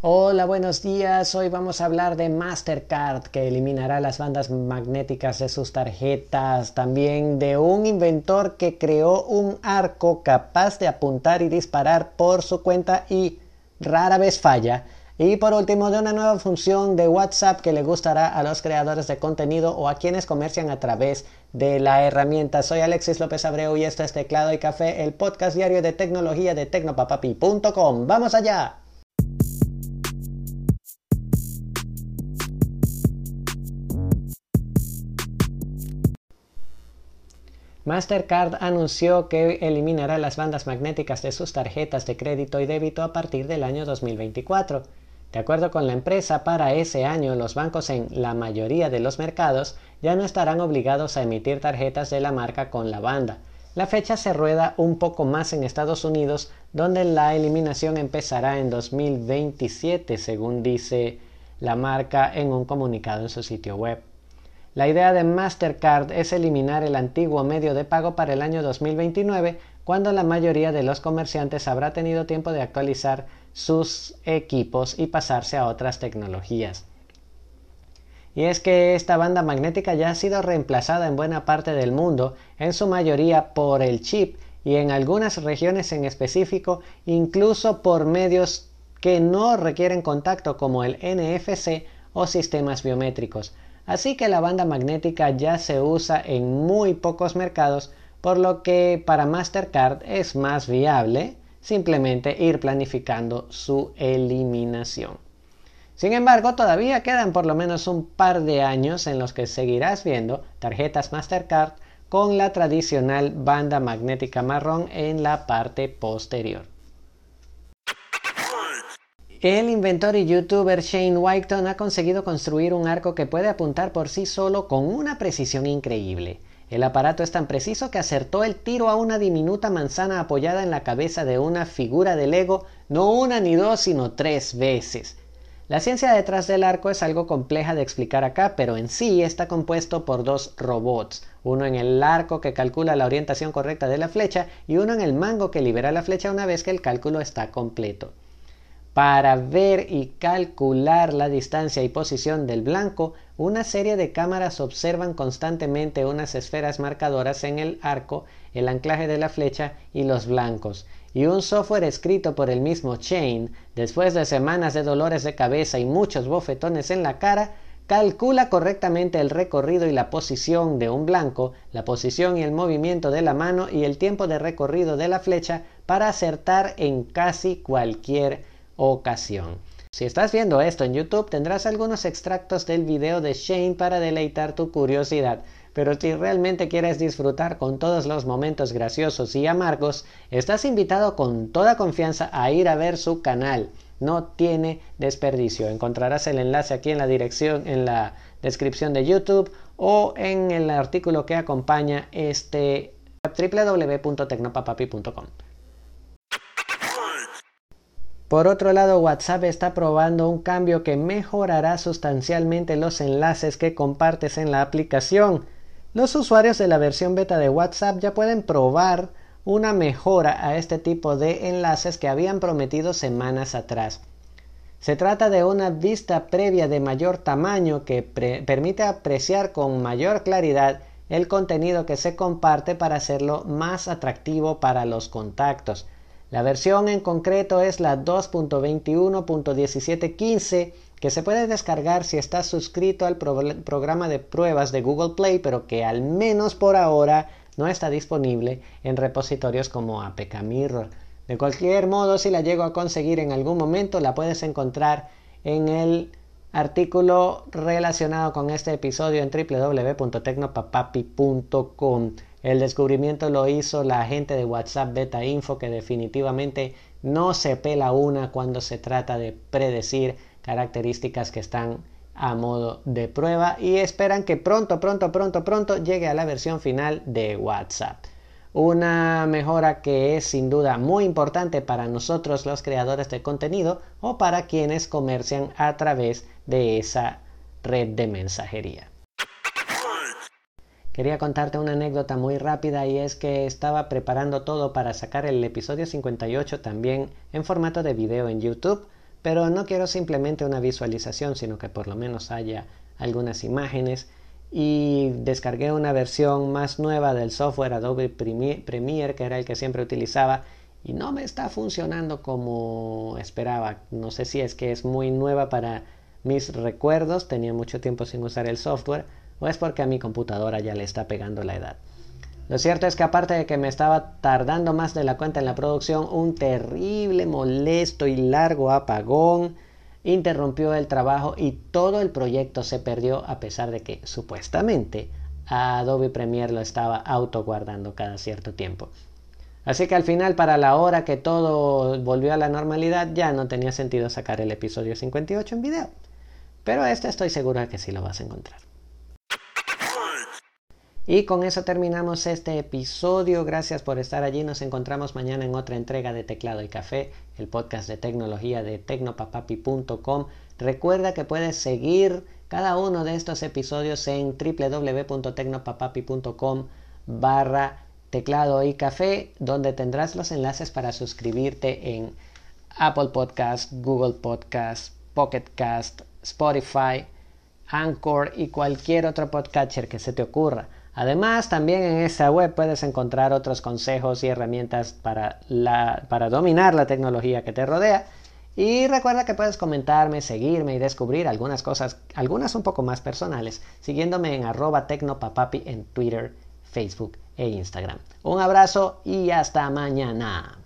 Hola, buenos días. Hoy vamos a hablar de Mastercard que eliminará las bandas magnéticas de sus tarjetas. También de un inventor que creó un arco capaz de apuntar y disparar por su cuenta y rara vez falla. Y por último, de una nueva función de WhatsApp que le gustará a los creadores de contenido o a quienes comercian a través de la herramienta. Soy Alexis López Abreu y esto es Teclado y Café, el podcast diario de tecnología de tecnopapapi.com. ¡Vamos allá! Mastercard anunció que eliminará las bandas magnéticas de sus tarjetas de crédito y débito a partir del año 2024. De acuerdo con la empresa, para ese año los bancos en la mayoría de los mercados ya no estarán obligados a emitir tarjetas de la marca con la banda. La fecha se rueda un poco más en Estados Unidos, donde la eliminación empezará en 2027, según dice la marca en un comunicado en su sitio web. La idea de Mastercard es eliminar el antiguo medio de pago para el año 2029, cuando la mayoría de los comerciantes habrá tenido tiempo de actualizar sus equipos y pasarse a otras tecnologías. Y es que esta banda magnética ya ha sido reemplazada en buena parte del mundo, en su mayoría por el chip y en algunas regiones en específico incluso por medios que no requieren contacto como el NFC o sistemas biométricos. Así que la banda magnética ya se usa en muy pocos mercados, por lo que para Mastercard es más viable simplemente ir planificando su eliminación. Sin embargo, todavía quedan por lo menos un par de años en los que seguirás viendo tarjetas Mastercard con la tradicional banda magnética marrón en la parte posterior. El inventor y youtuber Shane Whiteton ha conseguido construir un arco que puede apuntar por sí solo con una precisión increíble. El aparato es tan preciso que acertó el tiro a una diminuta manzana apoyada en la cabeza de una figura de Lego no una ni dos, sino tres veces. La ciencia detrás del arco es algo compleja de explicar acá, pero en sí está compuesto por dos robots, uno en el arco que calcula la orientación correcta de la flecha y uno en el mango que libera la flecha una vez que el cálculo está completo. Para ver y calcular la distancia y posición del blanco, una serie de cámaras observan constantemente unas esferas marcadoras en el arco, el anclaje de la flecha y los blancos. Y un software escrito por el mismo Chain, después de semanas de dolores de cabeza y muchos bofetones en la cara, calcula correctamente el recorrido y la posición de un blanco, la posición y el movimiento de la mano y el tiempo de recorrido de la flecha para acertar en casi cualquier ocasión. Si estás viendo esto en YouTube tendrás algunos extractos del video de Shane para deleitar tu curiosidad, pero si realmente quieres disfrutar con todos los momentos graciosos y amargos, estás invitado con toda confianza a ir a ver su canal. No tiene desperdicio. Encontrarás el enlace aquí en la dirección en la descripción de YouTube o en el artículo que acompaña este www.tecnopapapi.com. Por otro lado, WhatsApp está probando un cambio que mejorará sustancialmente los enlaces que compartes en la aplicación. Los usuarios de la versión beta de WhatsApp ya pueden probar una mejora a este tipo de enlaces que habían prometido semanas atrás. Se trata de una vista previa de mayor tamaño que permite apreciar con mayor claridad el contenido que se comparte para hacerlo más atractivo para los contactos. La versión en concreto es la 2.21.1715 que se puede descargar si estás suscrito al programa de pruebas de Google Play, pero que al menos por ahora no está disponible en repositorios como APK Mirror. De cualquier modo, si la llego a conseguir en algún momento, la puedes encontrar en el artículo relacionado con este episodio en www.tecnopapapi.com. El descubrimiento lo hizo la gente de WhatsApp Beta Info que definitivamente no se pela una cuando se trata de predecir características que están a modo de prueba y esperan que pronto, pronto, pronto, pronto llegue a la versión final de WhatsApp. Una mejora que es sin duda muy importante para nosotros los creadores de contenido o para quienes comercian a través de esa red de mensajería. Quería contarte una anécdota muy rápida y es que estaba preparando todo para sacar el episodio 58 también en formato de video en YouTube, pero no quiero simplemente una visualización, sino que por lo menos haya algunas imágenes y descargué una versión más nueva del software Adobe Premiere, que era el que siempre utilizaba y no me está funcionando como esperaba. No sé si es que es muy nueva para mis recuerdos, tenía mucho tiempo sin usar el software, o es porque a mi computadora ya le está pegando la edad. Lo cierto es que aparte de que me estaba tardando más de la cuenta en la producción, un terrible, molesto y largo apagón interrumpió el trabajo y todo el proyecto se perdió a pesar de que supuestamente Adobe Premiere lo estaba autoguardando cada cierto tiempo. Así que al final, para la hora que todo volvió a la normalidad, ya no tenía sentido sacar el episodio 58 en video. Pero este estoy seguro de que sí lo vas a encontrar. Y con eso terminamos este episodio. Gracias por estar allí. Nos encontramos mañana en otra entrega de Teclado y Café, el podcast de tecnología de tecnopapapi.com. Recuerda que puedes seguir cada uno de estos episodios en www.tecnopapapi.com barra teclado y café, donde tendrás los enlaces para suscribirte en Apple Podcast, Google Podcast, Pocket Cast, Spotify, Anchor y cualquier otro podcatcher que se te ocurra. Además, también en esta web puedes encontrar otros consejos y herramientas para, dominar la tecnología que te rodea. Y recuerda que puedes comentarme, seguirme y descubrir algunas cosas, algunas un poco más personales, siguiéndome en arroba tecnopapapi en Twitter, Facebook e Instagram. Un abrazo y hasta mañana.